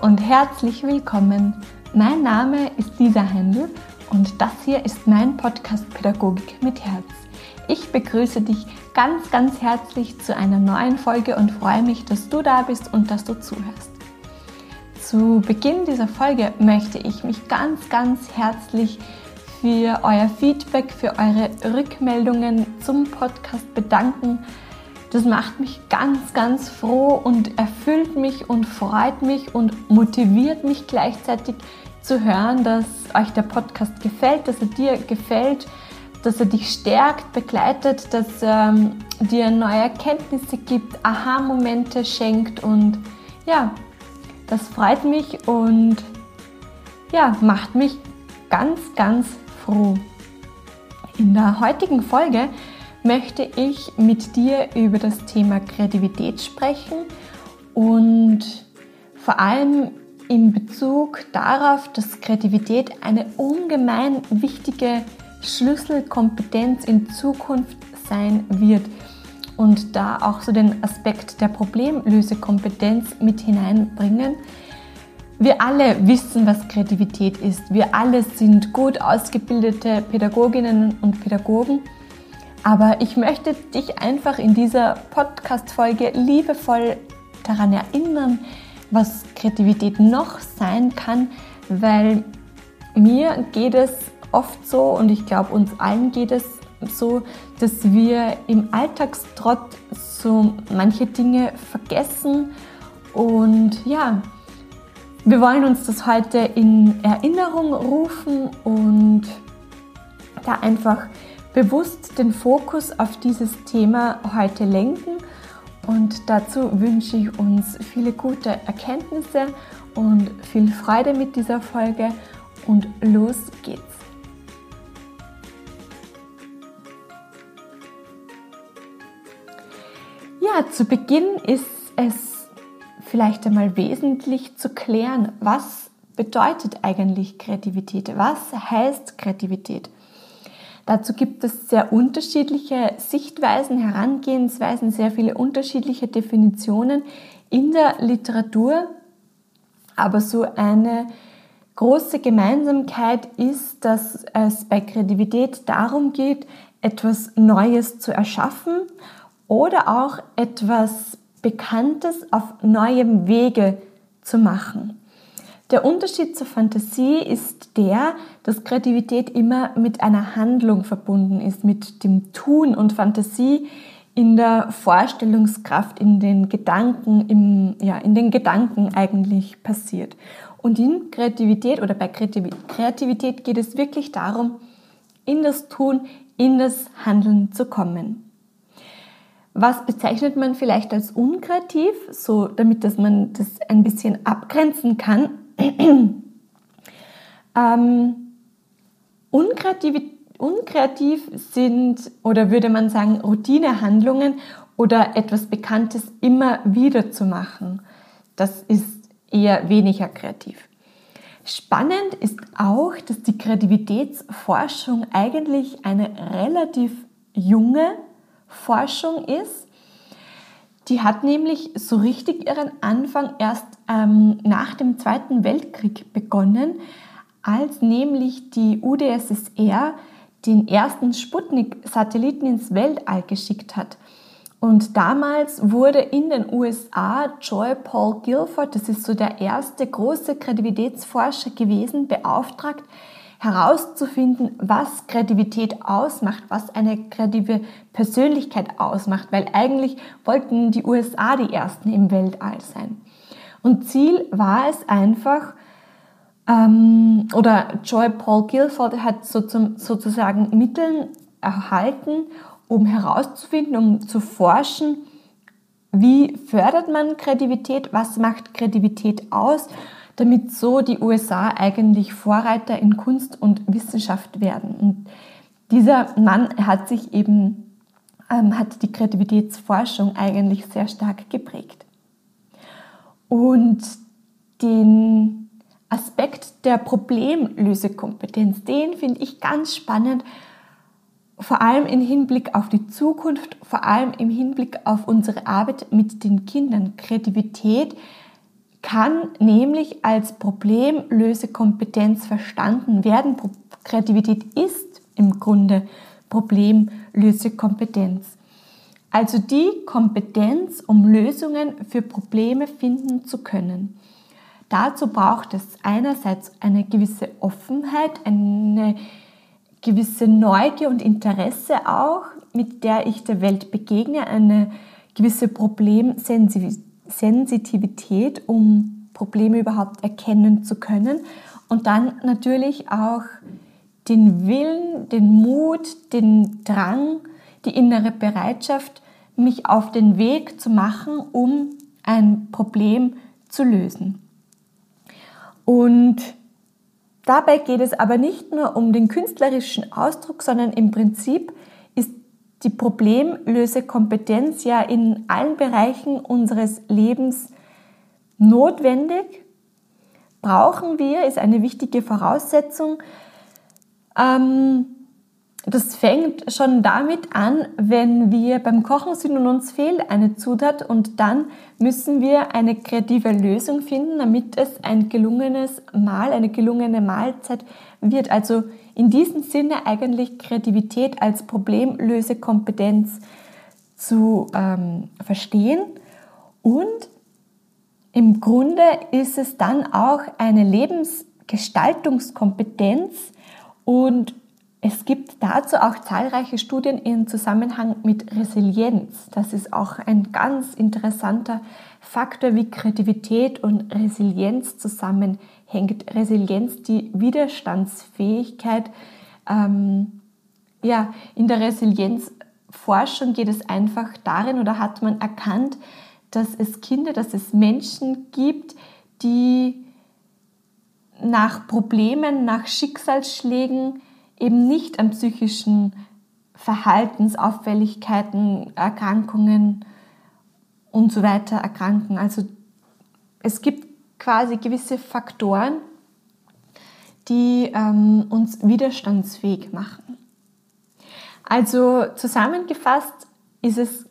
Und herzlich willkommen. Mein Name ist Lisa Händel und das hier ist mein Podcast Pädagogik mit Herz. Ich begrüße dich ganz, ganz herzlich zu einer neuen Folge und freue mich, dass du da bist und dass du zuhörst. Zu Beginn dieser Folge möchte ich mich ganz, ganz herzlich für euer Feedback, für eure Rückmeldungen zum Podcast bedanken das macht mich ganz, ganz froh und erfüllt mich und freut mich und motiviert mich gleichzeitig zu hören, dass euch der Podcast gefällt, dass er dir gefällt, dass er dich stärkt, begleitet, dass er ähm, dir neue Erkenntnisse gibt, Aha-Momente schenkt und ja, das freut mich und ja, macht mich ganz, ganz froh. In der heutigen Folge möchte ich mit dir über das Thema Kreativität sprechen und vor allem in Bezug darauf, dass Kreativität eine ungemein wichtige Schlüsselkompetenz in Zukunft sein wird und da auch so den Aspekt der Problemlösekompetenz mit hineinbringen. Wir alle wissen, was Kreativität ist. Wir alle sind gut ausgebildete Pädagoginnen und Pädagogen aber ich möchte dich einfach in dieser Podcast-Folge liebevoll daran erinnern, was Kreativität noch sein kann, weil mir geht es oft so und ich glaube uns allen geht es so, dass wir im Alltagstrott so manche Dinge vergessen. Und ja, wir wollen uns das heute in Erinnerung rufen und da einfach bewusst den Fokus auf dieses Thema heute lenken. Und dazu wünsche ich uns viele gute Erkenntnisse und viel Freude mit dieser Folge. Und los geht's. Ja, zu Beginn ist es vielleicht einmal wesentlich zu klären, was bedeutet eigentlich Kreativität? Was heißt Kreativität? Dazu gibt es sehr unterschiedliche Sichtweisen, Herangehensweisen, sehr viele unterschiedliche Definitionen in der Literatur. Aber so eine große Gemeinsamkeit ist, dass es bei Kreativität darum geht, etwas Neues zu erschaffen oder auch etwas Bekanntes auf neuem Wege zu machen. Der Unterschied zur Fantasie ist der, dass Kreativität immer mit einer Handlung verbunden ist, mit dem Tun und Fantasie in der Vorstellungskraft, in den Gedanken, im, ja, in den Gedanken eigentlich passiert. Und in Kreativität oder bei Kreativität geht es wirklich darum, in das Tun, in das Handeln zu kommen. Was bezeichnet man vielleicht als unkreativ, so damit dass man das ein bisschen abgrenzen kann? ähm, unkreativ, unkreativ sind oder würde man sagen Routinehandlungen oder etwas Bekanntes immer wieder zu machen. Das ist eher weniger kreativ. Spannend ist auch, dass die Kreativitätsforschung eigentlich eine relativ junge Forschung ist die hat nämlich so richtig ihren Anfang erst ähm, nach dem Zweiten Weltkrieg begonnen, als nämlich die UdSSR den ersten Sputnik-Satelliten ins Weltall geschickt hat. Und damals wurde in den USA Joy Paul Guilford, das ist so der erste große Kreativitätsforscher gewesen, beauftragt, herauszufinden, was Kreativität ausmacht, was eine kreative Persönlichkeit ausmacht, weil eigentlich wollten die USA die Ersten im Weltall sein. Und Ziel war es einfach, ähm, oder Joy Paul Guilford hat so zum, sozusagen Mittel erhalten, um herauszufinden, um zu forschen, wie fördert man Kreativität, was macht Kreativität aus damit so die USA eigentlich Vorreiter in Kunst und Wissenschaft werden. Und dieser Mann hat sich eben, ähm, hat die Kreativitätsforschung eigentlich sehr stark geprägt. Und den Aspekt der Problemlösekompetenz, den finde ich ganz spannend, vor allem im Hinblick auf die Zukunft, vor allem im Hinblick auf unsere Arbeit mit den Kindern. Kreativität kann nämlich als Problemlösekompetenz verstanden werden. Kreativität ist im Grunde Problemlösekompetenz. Also die Kompetenz, um Lösungen für Probleme finden zu können. Dazu braucht es einerseits eine gewisse Offenheit, eine gewisse Neugier und Interesse auch, mit der ich der Welt begegne, eine gewisse Problemsensitivität, um Probleme überhaupt erkennen zu können. Und dann natürlich auch den Willen, den Mut, den Drang, die innere Bereitschaft, mich auf den Weg zu machen, um ein Problem zu lösen. Und dabei geht es aber nicht nur um den künstlerischen Ausdruck, sondern im Prinzip die Problemlösekompetenz ja in allen Bereichen unseres Lebens notwendig. Brauchen wir, ist eine wichtige Voraussetzung. Ähm, das fängt schon damit an, wenn wir beim Kochen sind und uns fehlt eine Zutat und dann müssen wir eine kreative Lösung finden, damit es ein gelungenes Mahl, eine gelungene Mahlzeit wird. Also in diesem Sinne eigentlich Kreativität als Problemlösekompetenz zu ähm, verstehen. Und im Grunde ist es dann auch eine Lebensgestaltungskompetenz und es gibt dazu auch zahlreiche Studien im Zusammenhang mit Resilienz. Das ist auch ein ganz interessanter Faktor, wie Kreativität und Resilienz zusammenhängt. Resilienz, die Widerstandsfähigkeit. Ähm, ja, in der Resilienzforschung geht es einfach darin oder hat man erkannt, dass es Kinder, dass es Menschen gibt, die nach Problemen, nach Schicksalsschlägen, eben nicht an psychischen Verhaltensauffälligkeiten, Erkrankungen und so weiter erkranken. Also es gibt quasi gewisse Faktoren, die ähm, uns widerstandsfähig machen. Also zusammengefasst ist es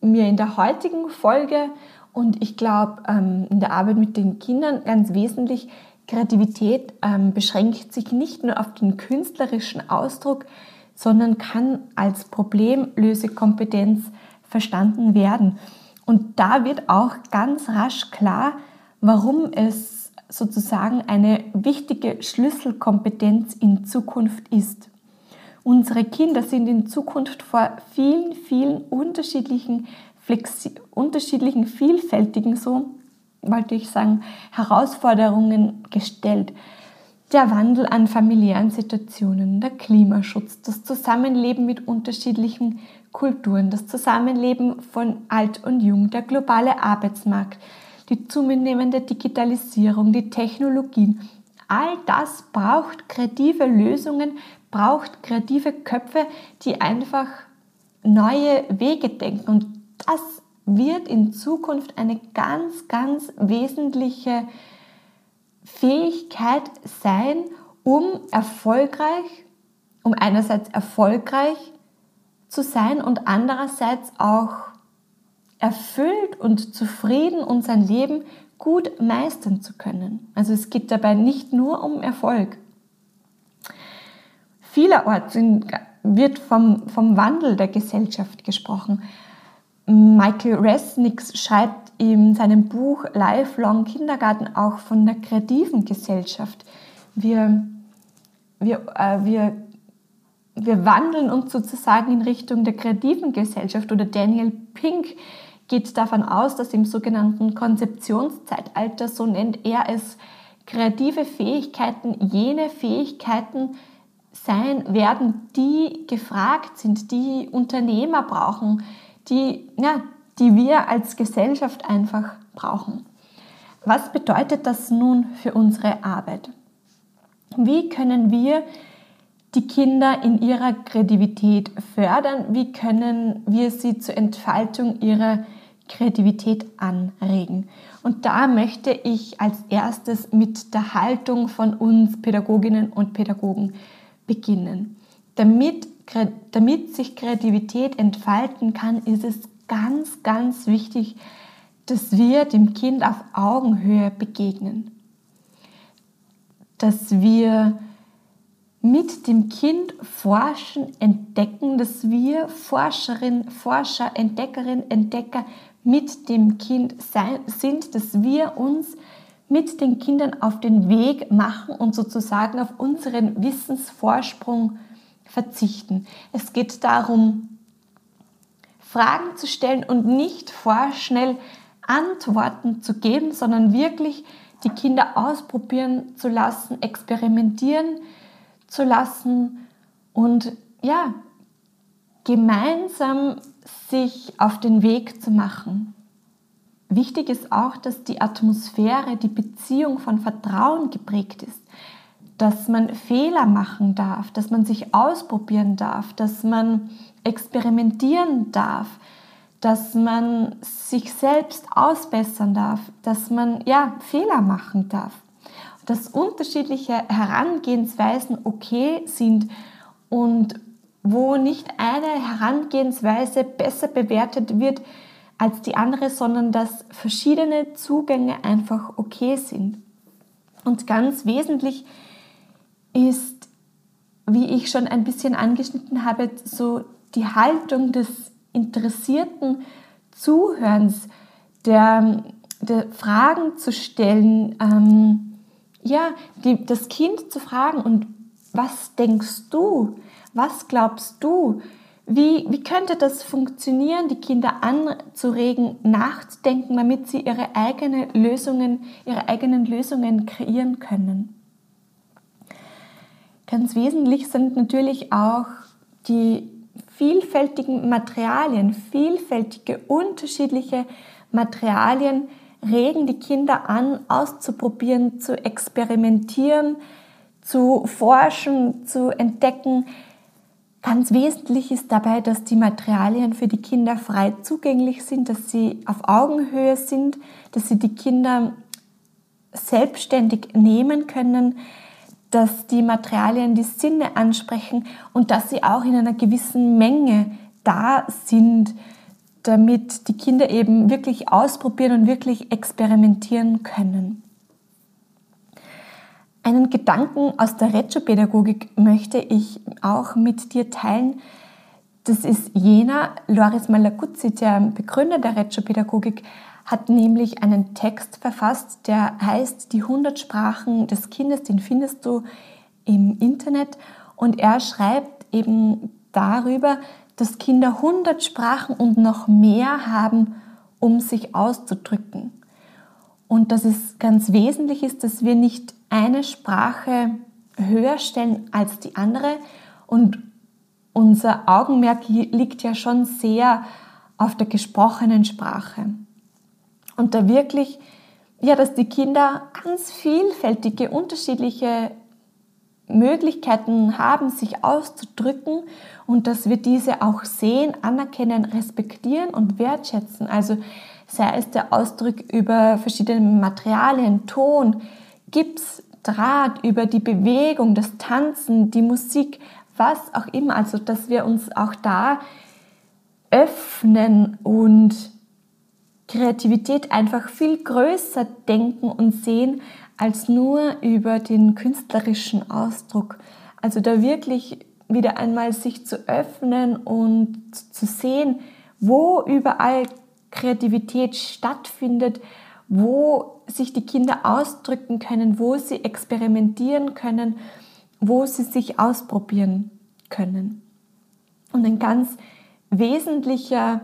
mir in der heutigen Folge und ich glaube ähm, in der Arbeit mit den Kindern ganz wesentlich, Kreativität ähm, beschränkt sich nicht nur auf den künstlerischen Ausdruck, sondern kann als Problemlösekompetenz verstanden werden. Und da wird auch ganz rasch klar, warum es sozusagen eine wichtige Schlüsselkompetenz in Zukunft ist. Unsere Kinder sind in Zukunft vor vielen, vielen unterschiedlichen, flexi unterschiedlichen vielfältigen so wollte ich sagen, Herausforderungen gestellt. Der Wandel an familiären Situationen, der Klimaschutz, das Zusammenleben mit unterschiedlichen Kulturen, das Zusammenleben von Alt und Jung, der globale Arbeitsmarkt, die zunehmende Digitalisierung, die Technologien. All das braucht kreative Lösungen, braucht kreative Köpfe, die einfach neue Wege denken. Und das wird in Zukunft eine ganz, ganz wesentliche Fähigkeit sein, um erfolgreich, um einerseits erfolgreich zu sein und andererseits auch erfüllt und zufrieden und sein Leben gut meistern zu können. Also es geht dabei nicht nur um Erfolg. Vielerorts wird vom, vom Wandel der Gesellschaft gesprochen. Michael Resnick schreibt in seinem Buch Lifelong Kindergarten auch von der kreativen Gesellschaft. Wir, wir, äh, wir, wir wandeln uns sozusagen in Richtung der kreativen Gesellschaft oder Daniel Pink geht davon aus, dass im sogenannten Konzeptionszeitalter, so nennt er es, kreative Fähigkeiten jene Fähigkeiten sein werden, die gefragt sind, die Unternehmer brauchen, die, ja, die wir als Gesellschaft einfach brauchen. Was bedeutet das nun für unsere Arbeit? Wie können wir die Kinder in ihrer Kreativität fördern? Wie können wir sie zur Entfaltung ihrer Kreativität anregen? Und da möchte ich als erstes mit der Haltung von uns Pädagoginnen und Pädagogen beginnen. Damit damit sich Kreativität entfalten kann, ist es ganz, ganz wichtig, dass wir dem Kind auf Augenhöhe begegnen. Dass wir mit dem Kind forschen, entdecken, dass wir Forscherin, Forscher, Entdeckerin, Entdecker mit dem Kind sein, sind, dass wir uns mit den Kindern auf den Weg machen und sozusagen auf unseren Wissensvorsprung verzichten. Es geht darum, Fragen zu stellen und nicht vorschnell Antworten zu geben, sondern wirklich die Kinder ausprobieren zu lassen, experimentieren zu lassen und ja, gemeinsam sich auf den Weg zu machen. Wichtig ist auch, dass die Atmosphäre, die Beziehung von Vertrauen geprägt ist, dass man Fehler machen darf, dass man sich ausprobieren darf, dass man experimentieren darf, dass man sich selbst ausbessern darf, dass man ja Fehler machen darf, dass unterschiedliche Herangehensweisen okay sind und wo nicht eine Herangehensweise besser bewertet wird als die andere, sondern dass verschiedene Zugänge einfach okay sind. Und ganz wesentlich ist, wie ich schon ein bisschen angeschnitten habe, so die Haltung des interessierten Zuhörens, der, der Fragen zu stellen, ähm, ja, die, das Kind zu fragen und was denkst du? Was glaubst du? Wie, wie könnte das funktionieren, die Kinder anzuregen, nachzudenken, damit sie ihre, eigene Lösungen, ihre eigenen Lösungen kreieren können? Ganz wesentlich sind natürlich auch die vielfältigen Materialien, vielfältige, unterschiedliche Materialien regen die Kinder an, auszuprobieren, zu experimentieren, zu forschen, zu entdecken. Ganz wesentlich ist dabei, dass die Materialien für die Kinder frei zugänglich sind, dass sie auf Augenhöhe sind, dass sie die Kinder selbstständig nehmen können, dass die Materialien die Sinne ansprechen und dass sie auch in einer gewissen Menge da sind, damit die Kinder eben wirklich ausprobieren und wirklich experimentieren können. Einen Gedanken aus der Reggio-Pädagogik möchte ich auch mit dir teilen. Das ist jener, Loris Malaguzzi, der Begründer der Reggio-Pädagogik, hat nämlich einen Text verfasst, der heißt Die 100 Sprachen des Kindes, den findest du im Internet. Und er schreibt eben darüber, dass Kinder 100 Sprachen und noch mehr haben, um sich auszudrücken. Und dass es ganz wesentlich ist, dass wir nicht eine Sprache höher stellen als die andere. Und unser Augenmerk liegt ja schon sehr auf der gesprochenen Sprache. Und da wirklich, ja, dass die Kinder ganz vielfältige, unterschiedliche Möglichkeiten haben, sich auszudrücken und dass wir diese auch sehen, anerkennen, respektieren und wertschätzen. Also sei es der Ausdruck über verschiedene Materialien, Ton, Gips, Draht, über die Bewegung, das Tanzen, die Musik, was auch immer. Also dass wir uns auch da öffnen und Kreativität einfach viel größer denken und sehen als nur über den künstlerischen Ausdruck. Also da wirklich wieder einmal sich zu öffnen und zu sehen, wo überall Kreativität stattfindet, wo sich die Kinder ausdrücken können, wo sie experimentieren können, wo sie sich ausprobieren können. Und ein ganz wesentlicher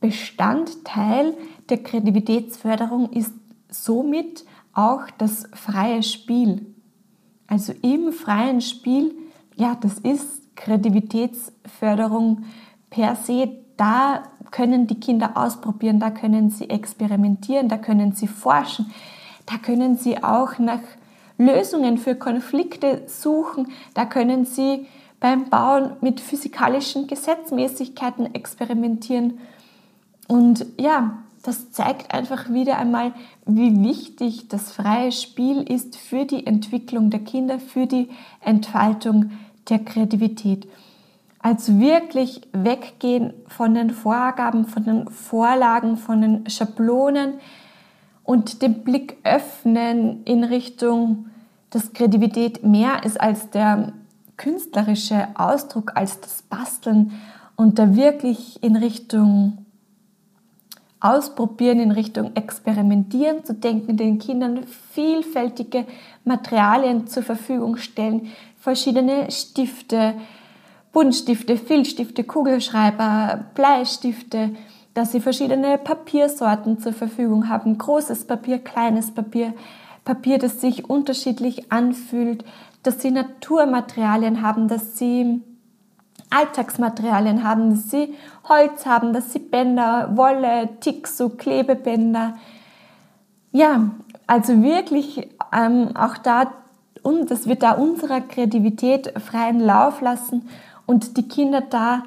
Bestandteil der Kreativitätsförderung ist somit auch das freie Spiel. Also im freien Spiel, ja, das ist Kreativitätsförderung per se. Da können die Kinder ausprobieren, da können sie experimentieren, da können sie forschen, da können sie auch nach Lösungen für Konflikte suchen, da können sie beim Bauen mit physikalischen Gesetzmäßigkeiten experimentieren und ja, das zeigt einfach wieder einmal, wie wichtig das freie Spiel ist für die Entwicklung der Kinder, für die Entfaltung der Kreativität. Also wirklich weggehen von den Vorgaben, von den Vorlagen, von den Schablonen und den Blick öffnen in Richtung, dass Kreativität mehr ist als der künstlerische Ausdruck, als das Basteln und da wirklich in Richtung Ausprobieren, in Richtung Experimentieren zu denken, den Kindern vielfältige Materialien zur Verfügung stellen, verschiedene Stifte, Buntstifte, Filzstifte, Kugelschreiber, Bleistifte, dass sie verschiedene Papiersorten zur Verfügung haben, großes Papier, kleines Papier, Papier, das sich unterschiedlich anfühlt, dass sie Naturmaterialien haben, dass sie Alltagsmaterialien haben, dass sie Holz haben, dass sie Bänder, Wolle, Tixu, Klebebänder. Ja, also wirklich ähm, auch da, und dass wir da unserer Kreativität freien Lauf lassen und die Kinder da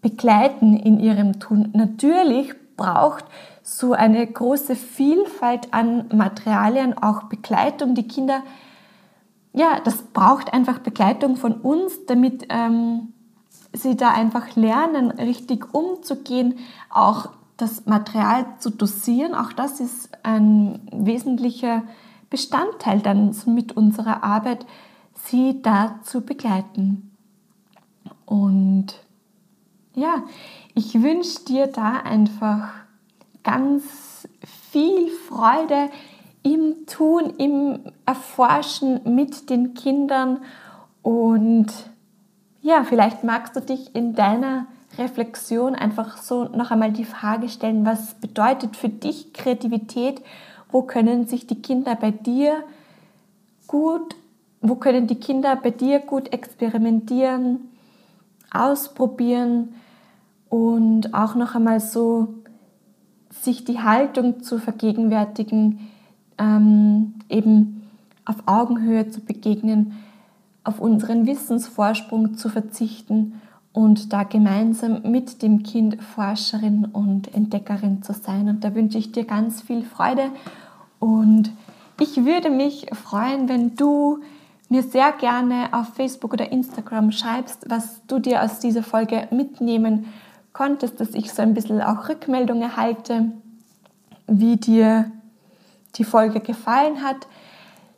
begleiten in ihrem Tun. Natürlich braucht so eine große Vielfalt an Materialien auch Begleitung. Die Kinder, ja, das braucht einfach Begleitung von uns, damit ähm, sie da einfach lernen, richtig umzugehen, auch das Material zu dosieren. Auch das ist ein wesentlicher Bestandteil dann mit unserer Arbeit, sie da zu begleiten. Und ja, ich wünsche dir da einfach ganz viel Freude im Tun, im Erforschen mit den Kindern und ja, vielleicht magst du dich in deiner Reflexion einfach so noch einmal die Frage stellen, was bedeutet für dich Kreativität? Wo können sich die Kinder bei dir gut, wo können die Kinder bei dir gut experimentieren? ausprobieren und auch noch einmal so sich die Haltung zu vergegenwärtigen, ähm, eben auf Augenhöhe zu begegnen, auf unseren Wissensvorsprung zu verzichten und da gemeinsam mit dem Kind Forscherin und Entdeckerin zu sein. Und da wünsche ich dir ganz viel Freude und ich würde mich freuen, wenn du mir sehr gerne auf Facebook oder Instagram schreibst, was du dir aus dieser Folge mitnehmen konntest, dass ich so ein bisschen auch Rückmeldungen erhalte, wie dir die Folge gefallen hat.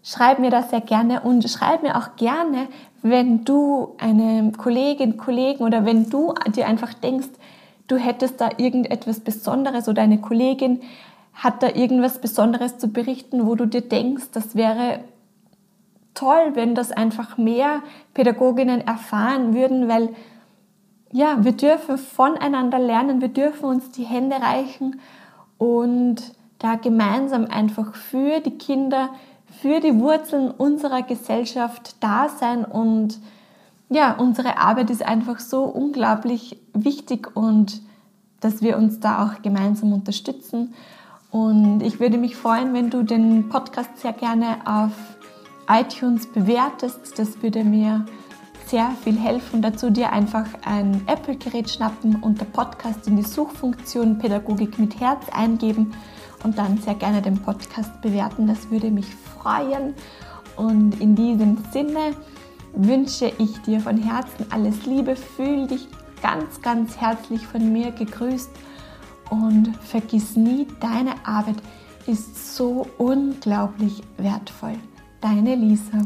Schreib mir das sehr gerne und schreib mir auch gerne, wenn du eine Kollegin, Kollegen oder wenn du dir einfach denkst, du hättest da irgendetwas Besonderes oder eine Kollegin hat da irgendwas Besonderes zu berichten, wo du dir denkst, das wäre toll, wenn das einfach mehr Pädagoginnen erfahren würden, weil ja, wir dürfen voneinander lernen, wir dürfen uns die Hände reichen und da gemeinsam einfach für die Kinder, für die Wurzeln unserer Gesellschaft da sein und ja, unsere Arbeit ist einfach so unglaublich wichtig und dass wir uns da auch gemeinsam unterstützen. Und ich würde mich freuen, wenn du den Podcast sehr gerne auf iTunes bewertest. Das würde mir sehr viel helfen. Dazu dir einfach ein Apple-Gerät schnappen und der Podcast in die Suchfunktion Pädagogik mit Herz eingeben und dann sehr gerne den Podcast bewerten. Das würde mich freuen. Und in diesem Sinne wünsche ich dir von Herzen alles Liebe. Fühl dich ganz, ganz herzlich von mir gegrüßt und vergiss nie, deine Arbeit ist so unglaublich wertvoll. Deine Lisa.